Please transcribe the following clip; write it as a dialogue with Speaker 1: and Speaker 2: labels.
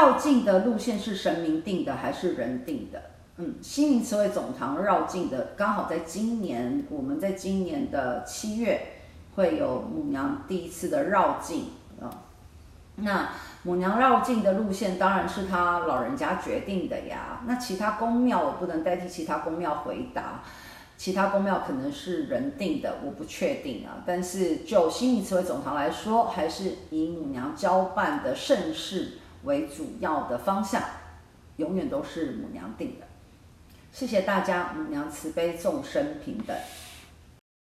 Speaker 1: 绕境的路线是神明定的还是人定的？嗯，西明慈惠总堂绕境的刚好在今年，我们在今年的七月会有母娘第一次的绕境啊。那母娘绕境的路线当然是他老人家决定的呀。那其他宫庙我不能代替其他宫庙回答。其他宫庙可能是人定的，我不确定啊。但是就西明慈惠总堂来说，还是以母娘交办的盛世为主要的方向，永远都是母娘定的。谢谢大家，母娘慈悲，众生平等。